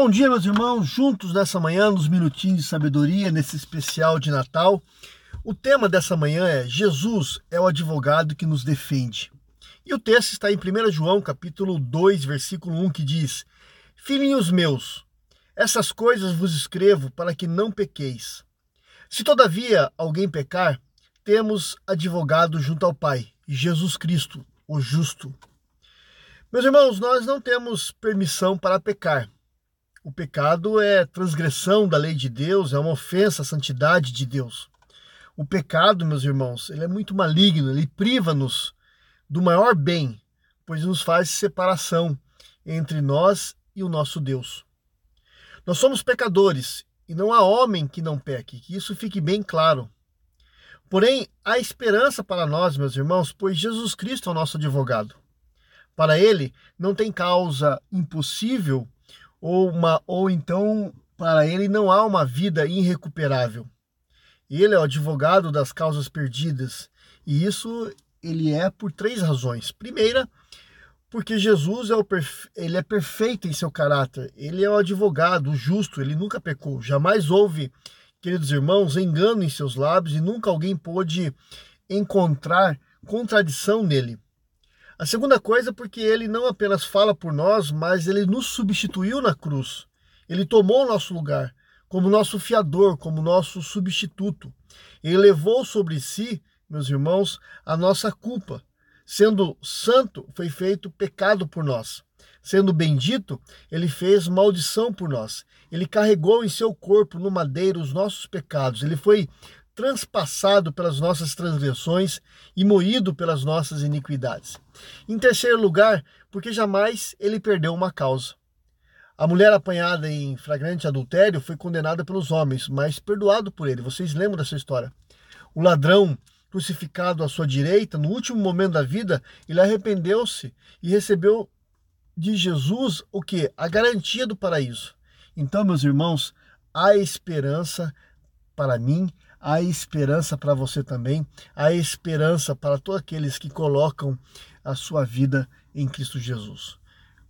Bom dia, meus irmãos, juntos nessa manhã, nos minutinhos de sabedoria, nesse especial de Natal. O tema dessa manhã é Jesus é o advogado que nos defende. E o texto está em 1 João, capítulo 2, versículo 1, que diz: Filhinhos meus, essas coisas vos escrevo para que não pequeis. Se todavia alguém pecar, temos advogado junto ao Pai, Jesus Cristo, o justo. Meus irmãos, nós não temos permissão para pecar. O pecado é transgressão da lei de Deus, é uma ofensa à santidade de Deus. O pecado, meus irmãos, ele é muito maligno, ele priva-nos do maior bem, pois nos faz separação entre nós e o nosso Deus. Nós somos pecadores e não há homem que não peque, que isso fique bem claro. Porém, há esperança para nós, meus irmãos, pois Jesus Cristo é o nosso advogado. Para ele, não tem causa impossível ou, uma, ou então para ele não há uma vida irrecuperável. Ele é o advogado das causas perdidas e isso ele é por três razões. Primeira, porque Jesus é, o ele é perfeito em seu caráter, ele é o advogado, o justo, ele nunca pecou, jamais houve, queridos irmãos, engano em seus lábios e nunca alguém pôde encontrar contradição nele. A segunda coisa, porque ele não apenas fala por nós, mas ele nos substituiu na cruz. Ele tomou o nosso lugar como nosso fiador, como nosso substituto. Ele levou sobre si, meus irmãos, a nossa culpa. Sendo santo, foi feito pecado por nós. Sendo bendito, ele fez maldição por nós. Ele carregou em seu corpo no madeiro os nossos pecados. Ele foi transpassado pelas nossas transgressões e moído pelas nossas iniquidades. Em terceiro lugar, porque jamais ele perdeu uma causa. A mulher apanhada em flagrante adultério foi condenada pelos homens, mas perdoado por ele. Vocês lembram dessa história? O ladrão crucificado à sua direita, no último momento da vida, ele arrependeu-se e recebeu de Jesus o que? A garantia do paraíso. Então, meus irmãos, há esperança para mim, há esperança para você também, há esperança para todos aqueles que colocam a sua vida em Cristo Jesus.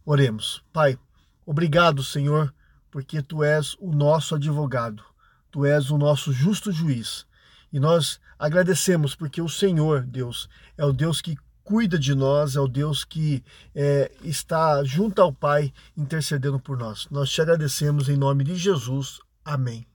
Oremos. Pai, obrigado, Senhor, porque tu és o nosso advogado, tu és o nosso justo juiz. E nós agradecemos porque o Senhor, Deus, é o Deus que cuida de nós, é o Deus que é, está junto ao Pai intercedendo por nós. Nós te agradecemos em nome de Jesus. Amém.